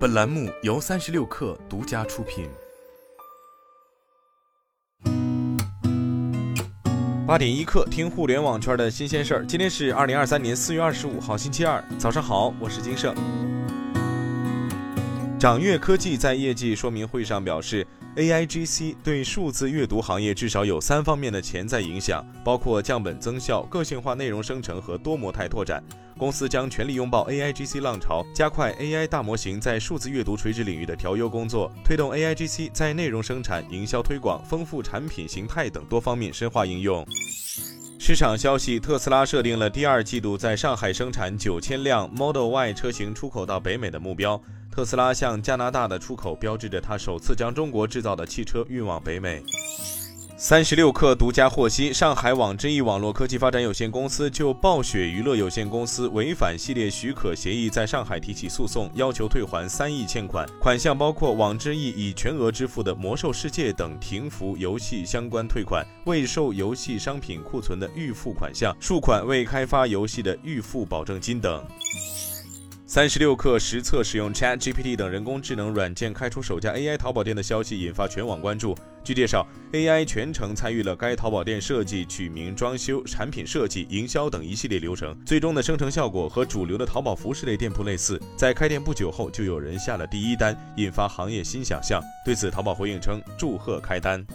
本栏目由三十六氪独家出品。八点一刻，听互联网圈的新鲜事儿。今天是二零二三年四月二十五号，星期二，早上好，我是金盛。掌阅科技在业绩说明会上表示，AIGC 对数字阅读行业至少有三方面的潜在影响，包括降本增效、个性化内容生成和多模态拓展。公司将全力拥抱 AIGC 浪潮，加快 AI 大模型在数字阅读垂直领域的调优工作，推动 AIGC 在内容生产、营销推广、丰富产品形态等多方面深化应用。市场消息，特斯拉设定了第二季度在上海生产九千辆 Model Y 车型出口到北美的目标。特斯拉向加拿大的出口标志着它首次将中国制造的汽车运往北美。三十六氪独家获悉，上海网之易网络科技发展有限公司就暴雪娱乐有限公司违反系列许可协议在上海提起诉讼，要求退还三亿欠款，款项包括网之易已全额支付的《魔兽世界》等停服游戏相关退款、未售游戏商品库存的预付款项、数款未开发游戏的预付保证金等。三十六氪实测使用 Chat GPT 等人工智能软件开出首家 AI 淘宝店的消息引发全网关注。据介绍，AI 全程参与了该淘宝店设计、取名、装修、产品设计、营销等一系列流程，最终的生成效果和主流的淘宝服饰类店铺类似。在开店不久后，就有人下了第一单，引发行业新想象。对此，淘宝回应称：“祝贺开单。”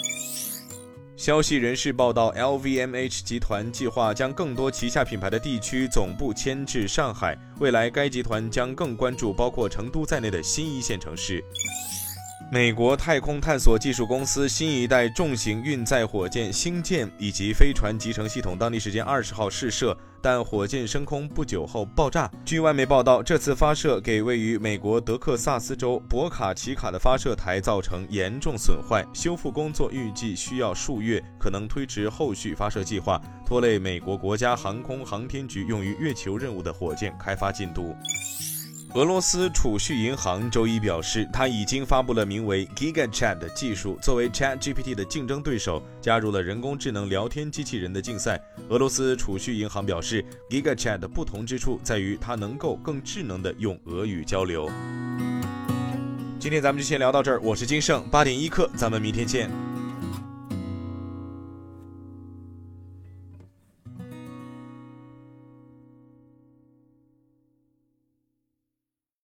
消息人士报道，LVMH 集团计划将更多旗下品牌的地区总部迁至上海。未来，该集团将更关注包括成都在内的新一线城市。美国太空探索技术公司新一代重型运载火箭星舰以及飞船集成系统，当地时间二十号试射，但火箭升空不久后爆炸。据外媒报道，这次发射给位于美国德克萨斯州博卡奇卡的发射台造成严重损坏，修复工作预计需要数月，可能推迟后续发射计划，拖累美国国家航空航天局用于月球任务的火箭开发进度。俄罗斯储蓄银行周一表示，它已经发布了名为 GigaChat 的技术，作为 ChatGPT 的竞争对手，加入了人工智能聊天机器人的竞赛。俄罗斯储蓄银行表示，GigaChat 的不同之处在于它能够更智能的用俄语交流。今天咱们就先聊到这儿，我是金盛八点一刻，咱们明天见。